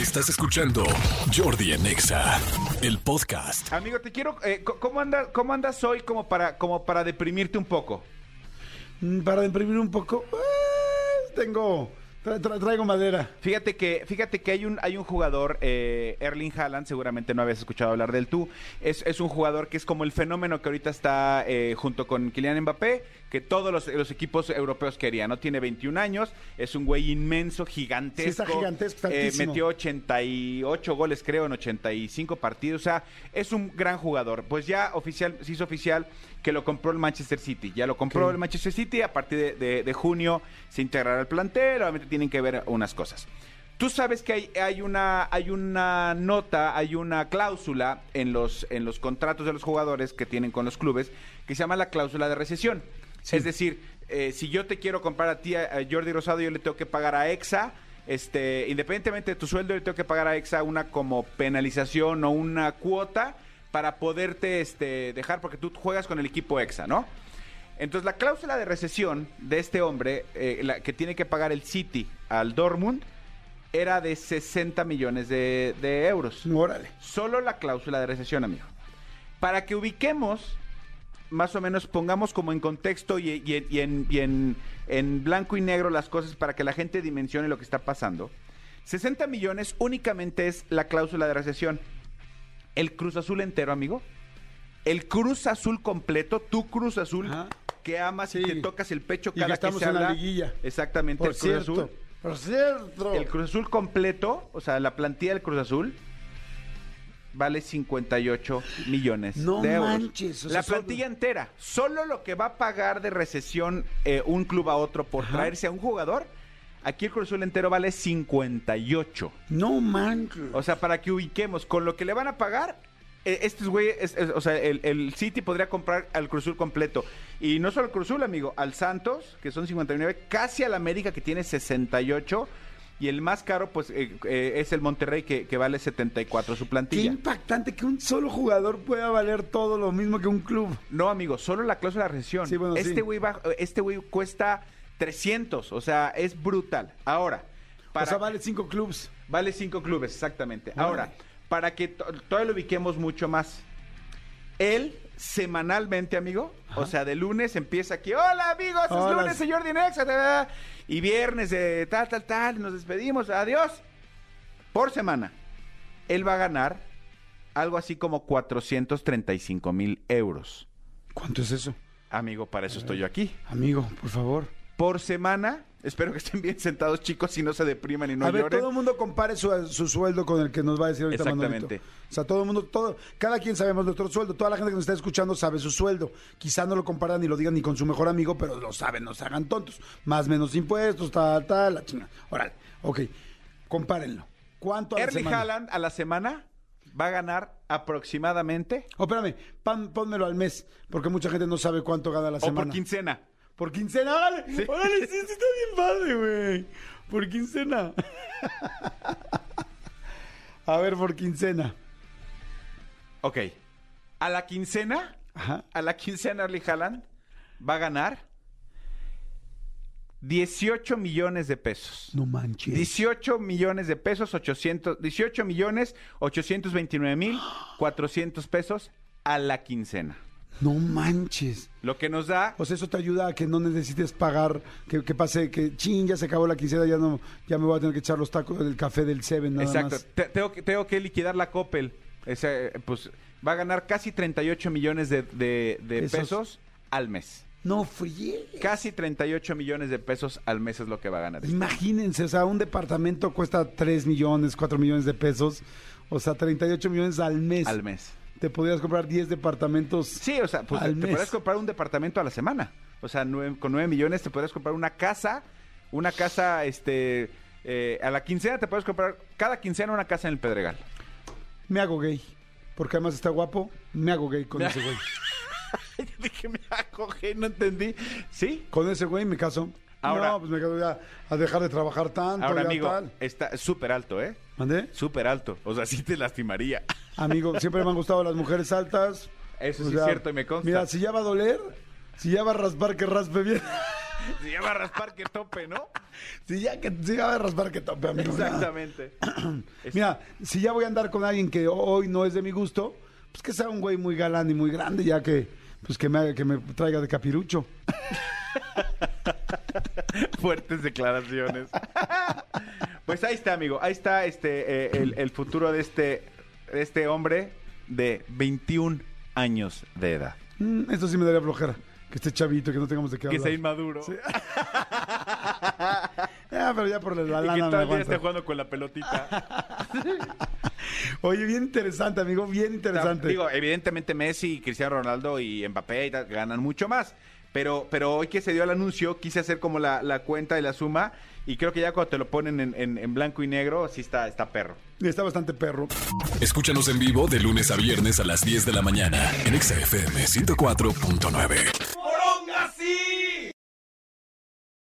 Estás escuchando Jordi en Exa, el podcast. Amigo, te quiero. eh, ¿cómo, andas, ¿Cómo andas hoy como para, como para deprimirte un poco? Mm, Para imprimir un poco, eh, tengo, tra- tra- traigo madera. Fíjate que, fíjate que hay un, hay un jugador, eh, Erling Haaland, seguramente no habías escuchado hablar del tú. Es, es un jugador que es como el fenómeno que ahorita está eh, junto con Kylian Mbappé, que todos los, los equipos europeos querían. No tiene 21 años, es un güey inmenso, gigantesco. Sí, está gigantesco, Eh, metió 88 goles, creo, en 85 partidos. O sea, es un gran jugador. Pues ya oficial, se hizo oficial que lo compró el Manchester City. Ya lo compró el Manchester City. A partir de, de- de junio se integrará al plantel. Obviamente tienen que ver unas cosas. Tú sabes que hay, hay una, hay una nota, hay una cláusula en los, en los contratos de los jugadores que tienen con los clubes que se llama la cláusula de recesión. Es decir, eh, si yo te quiero comprar a ti, a, Jordi Rosado, yo le tengo que pagar a EXA, este, independientemente de tu sueldo, le tengo que pagar a EXA una como penalización o una cuota para poderte este, dejar, porque tú juegas con el equipo EXA, ¿no? Entonces la cláusula de recesión de este hombre, eh, la que tiene que pagar el City al Dortmund, era de 60 millones de, de euros. Órale. Solo la cláusula de recesión, amigo. Para que ubiquemos, más o menos pongamos como en contexto y, y en- y en, y en- en blanco y negro las cosas para que la gente dimensione lo que está pasando. 60 millones únicamente es la cláusula de recesión. El Cruz Azul entero, amigo. El Cruz Azul completo, tu Cruz Azul Ajá. Que amas y te tocas el pecho Y que cada que, estamos se en la habla. liguilla. Exactamente, Por el Cruz cierto, Azul. por cierto. El Cruz Azul completo, o sea, la plantilla del Cruz Azul vale 58 millones No de euros. manches, o la solo- plantilla entera, solo lo que va a pagar de recesión eh, un club a otro por Ajá. traerse a un jugador, aquí el Cruz Azul entero vale 58. No manches. O sea, para que ubiquemos con lo que le van a pagar, estos güeyes, es- es- o sea, el, el City podría comprar al Cruz Azul completo. Y no solo al Cruz Azul, amigo, al Santos, que son 59, casi al América, que tiene 68. Y el más caro, pues, eh, eh, es el Monterrey, que, que vale 74 su Qué plantilla. impactante que un solo jugador pueda valer todo lo mismo que un club. No, amigo, solo la cláusula de recesión. Sí, bueno, sí. este güey va- este güey cuesta 300, o sea, es brutal. Ahora, para O sea, vale cinco clubs. Vale cinco clubes, exactamente. Ahora, para que to- todavía lo ubiquemos mucho más. Él, semanalmente, amigo, o sea, de lunes empieza aquí, hola amigos, es Hola. lunes, señor ta", y viernes de tal, tal, tal, nos despedimos, adiós. Por semana, él va a ganar algo así como 435 mil euros. ¿Cuánto es eso? Amigo, para eso estoy yo aquí. Amigo, por favor. Por semana, espero que estén bien sentados, chicos, y no se depriman y no a ver, lloren. todo el mundo compare su, su sueldo con el que nos va a decir ahorita Exactamente. Manolito. O sea, todo el mundo, todo, cada quien sabemos nuestro sueldo. Toda la gente que nos está escuchando sabe su sueldo. Quizá no lo comparan ni lo digan ni con su mejor amigo, pero lo saben, no se hagan tontos. Más menos impuestos, tal, tal, la chingada. Órale, ok, compárenlo. ¿Cuánto a la Erling? Haaland a la semana va a ganar aproximadamente Oh, espérame, pan- pónmelo al mes, porque mucha gente no sabe cuánto gana la o semana. por quincena. Por quincena, órale, órale, sí, sí, está bien padre, güey. Por quincena. A ver, por quincena. Ok. A la quincena, Ajá. a la quincena Erling Haaland va a ganar 18 millones de pesos. No manches. 18 millones de pesos, 800, 18 millones 829 mil 400 pesos a la quincena. No manches. Lo que nos da O sea, eso te ayuda a que no necesites pagar, que, que pase, que chin, ya se acabó la quincena, ya no, ya me voy a tener que echar los tacos del café del Seven nada Exacto. más. Te- tengo, que, tengo que liquidar la Coppel. Ese, pues va a ganar casi 38 millones de, de- pesos al mes. No fríe. Casi 38 millones de pesos al mes es lo que va a ganar. Imagínense, o sea, un departamento cuesta 3 millones, 4 millones de pesos. O sea, 38 millones al mes. Al mes. Te podrías comprar 10 departamentos. Sí, o sea, pues Al te mes. podrías comprar un departamento a la semana. O sea, nueve- con 9 millones te podrías comprar una casa, una casa, este, eh, a la quincena te puedes comprar, cada quincena una casa en el Pedregal. Me hago gay. Porque además está guapo. Me hago gay con ese güey. Dije, me acogé, no entendí. ¿Sí? Con ese güey me caso. Ahora- no, pues me quedo ya a dejar de trabajar tanto. Ahora, ya amigo, tal. está súper alto, ¿eh? ¿Mandé? Súper alto. O sea, sí te lastimaría. Amigo, siempre me han gustado las mujeres altas. Eso sí sea, es cierto y me consta. Mira, si ya va a doler, si ya va a raspar, que raspe bien. Se llama raspar que tope, ¿no? Si ya que si ya va a raspar que tope, amigo. Exactamente. Mira, si ya voy a andar con alguien que hoy no es de mi gusto, pues que sea un güey muy galán y muy grande, ya que pues que me, que me traiga de capirucho. Fuertes declaraciones. Pues ahí está, amigo. Ahí está este eh, el, el futuro de este, este hombre de 21 años de edad. Mm, esto sí me daría flojera. Que esté chavito, que no tengamos de qué Que hablar. sea inmaduro. Ah, pero ya por la y que lana me el día aguanto. esté jugando con la pelotita. Oye, bien interesante, amigo, bien interesante. Digo, evidentemente Messi, Cristiano Ronaldo y Mbappé y tal, ganan mucho más. Pero, pero hoy que se dio el anuncio, quise hacer como la, la cuenta y la suma. Y creo que ya cuando te lo ponen en, en- en blanco y negro, sí está, está perro. Está bastante perro. Escúchanos en vivo de lunes a viernes a las 10 de la mañana en Exa FM 104.9.